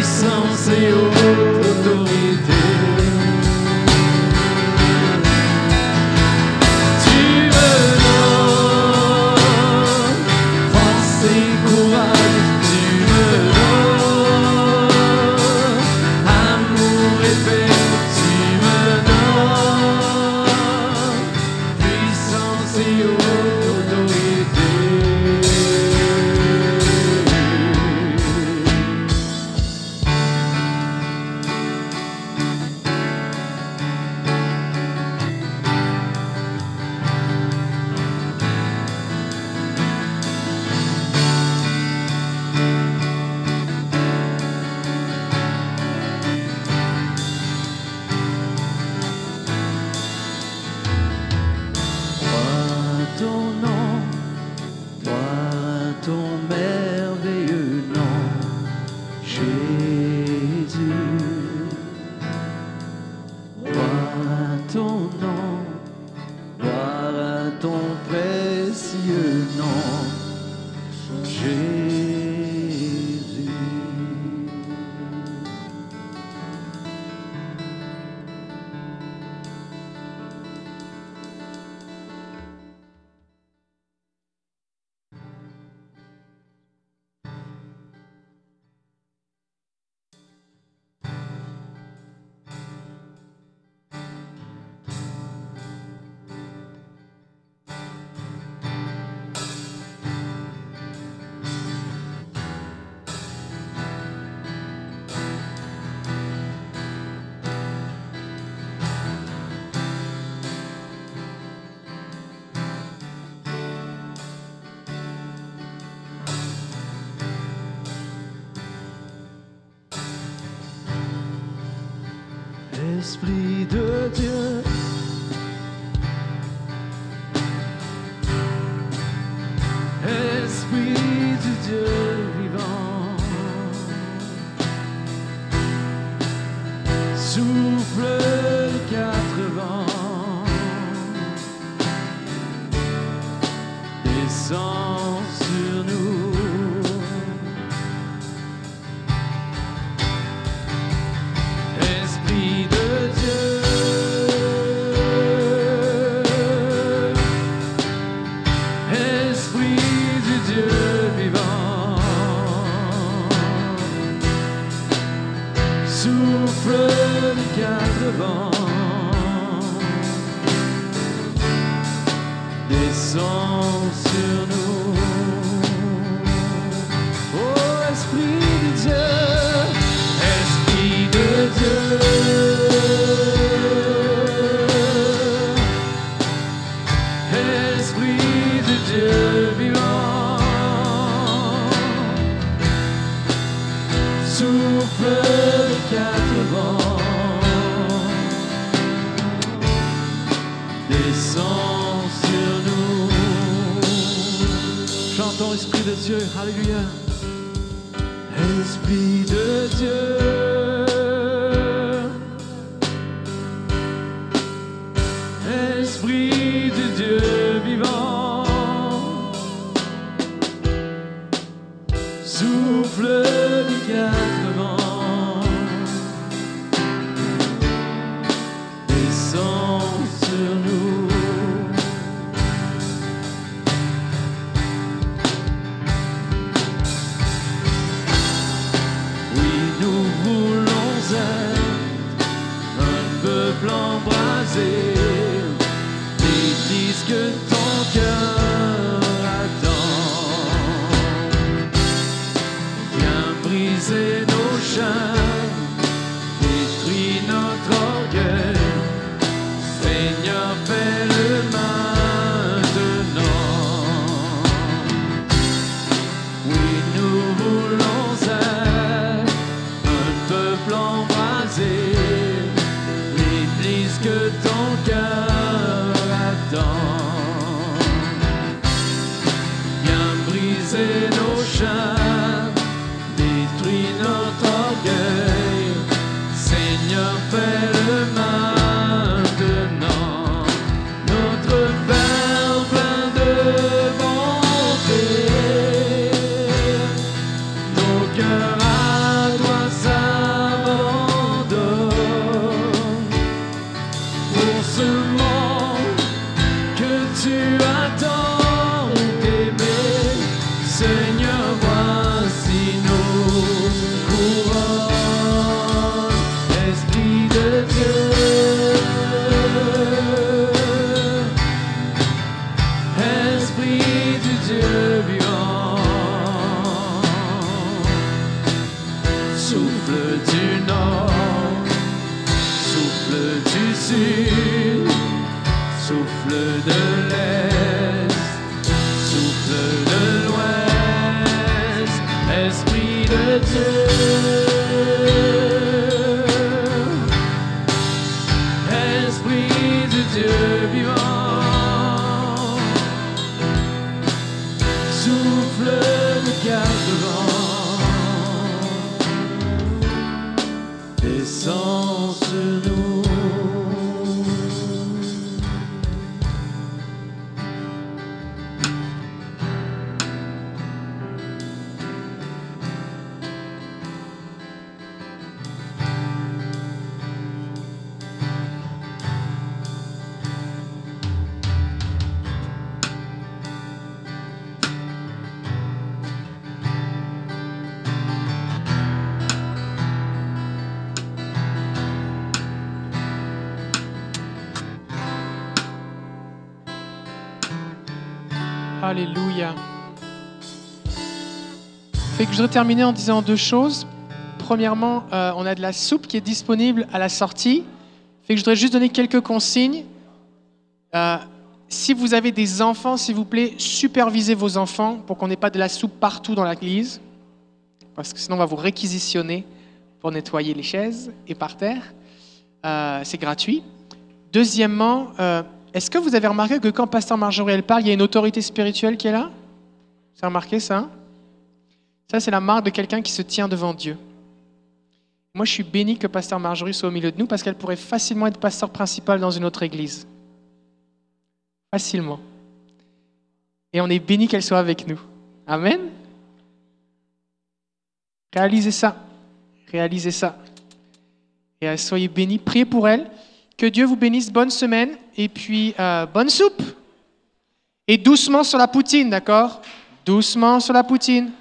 coração, Senhor. Esprit de Dieu. Esprit de Dieu voudrais terminer en disant deux choses. Premièrement, euh, on a de la soupe qui est disponible à la sortie. Fait que je voudrais juste donner quelques consignes. Euh, si vous avez des enfants, s'il vous plaît, supervisez vos enfants pour qu'on n'ait pas de la soupe partout dans l'église. Parce que sinon, on va vous réquisitionner pour nettoyer les chaises et par terre. Euh, c'est gratuit. Deuxièmement, est-ce que vous avez remarqué que quand Pasteur Marjorie elle parle, il y a une autorité spirituelle qui est là? Vous avez remarqué ça? Ça, c'est la marque de quelqu'un qui se tient devant Dieu. Moi, je suis béni que Pasteur Marjorie soit au milieu de nous parce qu'elle pourrait facilement être pasteur principal dans une autre église. Facilement. Et on est béni qu'elle soit avec nous. Amen. Réalisez ça. Réalisez ça. Et euh, soyez bénis. Priez pour elle. Que Dieu vous bénisse. Bonne semaine. Et puis, euh, bonne soupe. Et doucement sur la poutine, d'accord? Doucement sur la poutine.